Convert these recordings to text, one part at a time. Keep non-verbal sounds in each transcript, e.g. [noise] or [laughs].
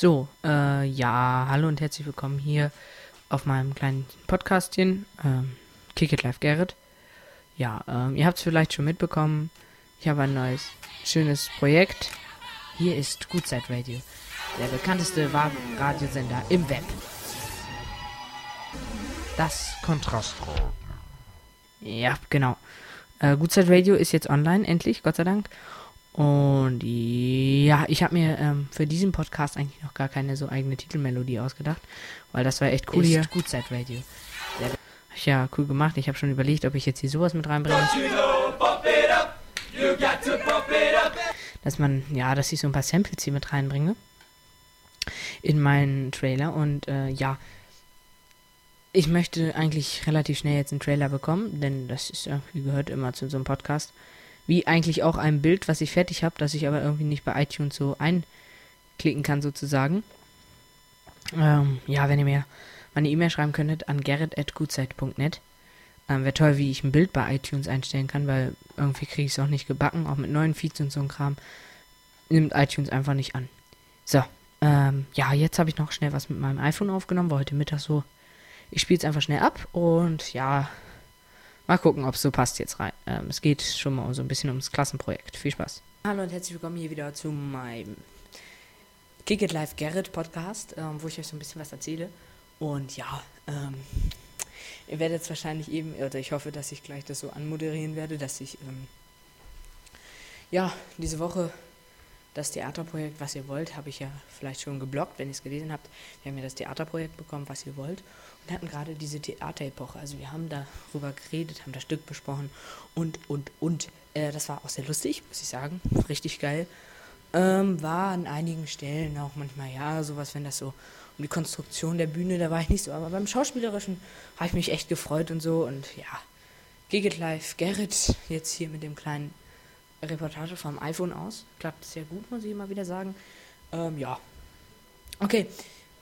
So, äh, ja, hallo und herzlich willkommen hier auf meinem kleinen Podcastchen, ähm, Kick It Live Garrett. Ja, ähm, ihr habt es vielleicht schon mitbekommen, ich habe ein neues, schönes Projekt. Hier ist Gutzeit Radio, der bekannteste Radiosender im Web. Das Kontrastradio. Ja, genau. Äh, Gutzeit Radio ist jetzt online, endlich, Gott sei Dank. Und ja, ich habe mir ähm, für diesen Podcast eigentlich noch gar keine so eigene Titelmelodie ausgedacht, weil das war echt cool ist hier. Gutzeit Radio. Ja, cool gemacht. Ich habe schon überlegt, ob ich jetzt hier sowas mit reinbringe. Dass man, ja, dass ich so ein paar Samples hier mit reinbringe in meinen Trailer. Und äh, ja, ich möchte eigentlich relativ schnell jetzt einen Trailer bekommen, denn das ist irgendwie gehört immer zu so einem Podcast. Wie eigentlich auch ein Bild, was ich fertig habe, das ich aber irgendwie nicht bei iTunes so einklicken kann, sozusagen. Ähm, ja, wenn ihr mir meine E-Mail schreiben könntet an gerrit.gutzeit.net. Ähm, Wäre toll, wie ich ein Bild bei iTunes einstellen kann, weil irgendwie kriege ich es auch nicht gebacken, auch mit neuen Feeds und so ein Kram. Nimmt iTunes einfach nicht an. So, ähm, ja, jetzt habe ich noch schnell was mit meinem iPhone aufgenommen, war heute Mittag so. Ich spiele es einfach schnell ab und ja, Mal gucken, ob es so passt jetzt rein. Ähm, es geht schon mal so ein bisschen ums Klassenprojekt. Viel Spaß. Hallo und herzlich willkommen hier wieder zu meinem Kick It Live Garrett Podcast, ähm, wo ich euch so ein bisschen was erzähle. Und ja, ähm, ihr werdet es wahrscheinlich eben, oder ich hoffe, dass ich gleich das so anmoderieren werde, dass ich, ähm, ja, diese Woche das Theaterprojekt, was ihr wollt, habe ich ja vielleicht schon geblockt, wenn ihr es gelesen habt. Wir haben ja das Theaterprojekt bekommen, was ihr wollt. Und hatten gerade diese Theaterepoche. Also wir haben darüber geredet, haben das Stück besprochen und, und, und. Äh, das war auch sehr lustig, muss ich sagen. Richtig geil. Ähm, war an einigen Stellen auch manchmal, ja, sowas, wenn das so um die Konstruktion der Bühne, da war ich nicht so. Aber beim Schauspielerischen habe ich mich echt gefreut und so. Und ja, Gigit Live, Gerrit, jetzt hier mit dem kleinen Reportage vom iPhone aus. Klappt sehr gut, muss ich immer wieder sagen. Ähm, ja. Okay.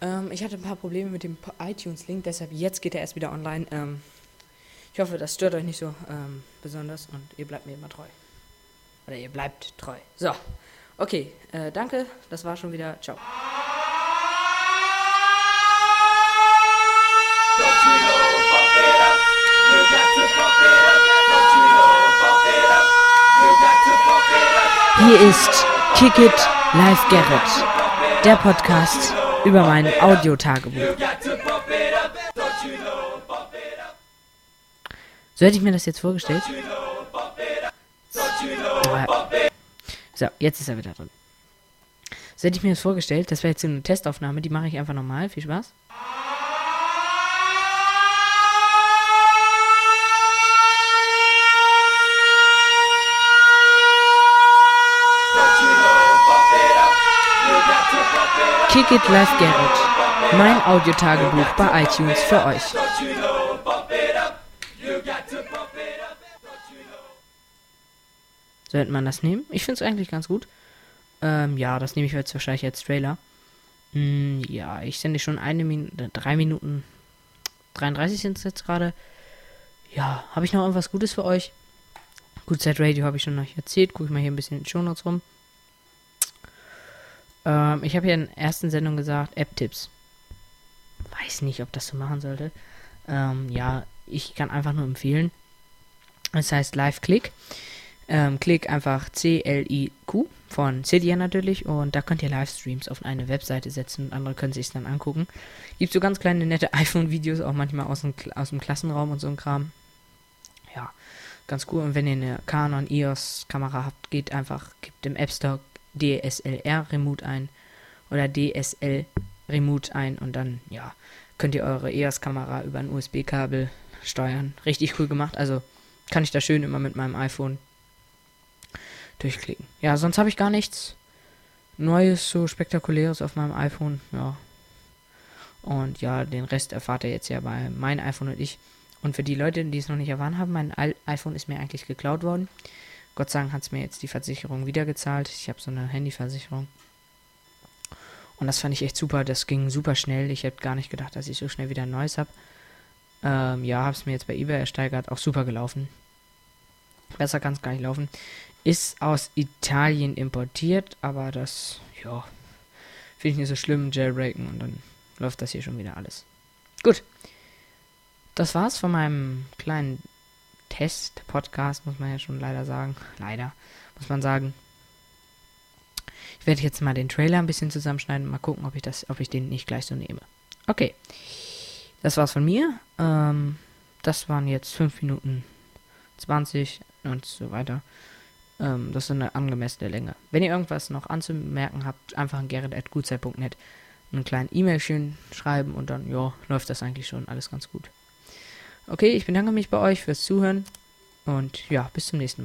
Ähm, ich hatte ein paar Probleme mit dem iTunes-Link, deshalb jetzt geht er erst wieder online. Ähm, ich hoffe, das stört euch nicht so ähm, besonders und ihr bleibt mir immer treu. Oder ihr bleibt treu. So. Okay. Äh, danke. Das war schon wieder. Ciao. Hier ist Kick It Live Garrett, der Podcast über mein Audiotagebuch. So hätte ich mir das jetzt vorgestellt. So, jetzt ist er wieder drin. So hätte ich mir das vorgestellt. Das wäre jetzt eine Testaufnahme. Die mache ich einfach nochmal. Viel Spaß. Kick It Live Garrett. Mein Audiotagebuch bei iTunes für euch. Sollte man das nehmen? Ich finde es eigentlich ganz gut. Ähm, ja, das nehme ich jetzt wahrscheinlich als Trailer. Hm, ja, ich sende schon eine Minute, drei Minuten 33 sind es jetzt gerade. Ja, habe ich noch irgendwas Gutes für euch? Gut, Set Radio habe ich schon euch erzählt. Gucke ich mal hier ein bisschen in den Show Notes rum. Ähm, ich habe ja in der ersten Sendung gesagt, App-Tipps. Weiß nicht, ob das so machen sollte. Ähm, ja, ich kann einfach nur empfehlen. Das heißt Live-Click. Ähm, klick einfach C-L-I-Q von Cydia natürlich und da könnt ihr Livestreams auf eine Webseite setzen und andere können sich dann angucken. Gibt so ganz kleine nette [laughs] iPhone-Videos, auch manchmal aus dem, aus dem Klassenraum und so ein Kram. Ja, ganz cool. Und wenn ihr eine Canon EOS Kamera habt, geht einfach, gebt im App Store DSLR Remote ein oder DSL Remote ein und dann, ja, könnt ihr eure EOS-Kamera über ein USB-Kabel steuern. Richtig cool gemacht. Also kann ich da schön immer mit meinem iPhone durchklicken. Ja, sonst habe ich gar nichts Neues, so spektakuläres auf meinem iPhone. Ja. Und ja, den Rest erfahrt ihr jetzt ja bei meinem iPhone und ich. Und für die Leute, die es noch nicht erfahren haben, mein iPhone ist mir eigentlich geklaut worden. Gott sei Dank hat es mir jetzt die Versicherung wieder gezahlt. Ich habe so eine Handyversicherung. Und das fand ich echt super. Das ging super schnell. Ich hätte gar nicht gedacht, dass ich so schnell wieder ein neues habe. Ähm, ja, habe es mir jetzt bei eBay ersteigert. Auch super gelaufen. Besser kann es gar nicht laufen. Ist aus Italien importiert, aber das, ja, Finde ich nicht so schlimm, jailbreaken und dann läuft das hier schon wieder alles. Gut. Das war's von meinem kleinen Test-Podcast, muss man ja schon leider sagen. Leider, muss man sagen. Ich werde jetzt mal den Trailer ein bisschen zusammenschneiden und mal gucken, ob ich das, ob ich den nicht gleich so nehme. Okay. Das war's von mir. Ähm, das waren jetzt 5 Minuten 20 und so weiter. Ähm, das ist eine angemessene Länge. Wenn ihr irgendwas noch anzumerken habt, einfach an gerrit.gutzeit.net einen kleinen E-Mail schön schreiben und dann, ja, läuft das eigentlich schon alles ganz gut. Okay, ich bedanke mich bei euch fürs Zuhören und ja, bis zum nächsten Mal.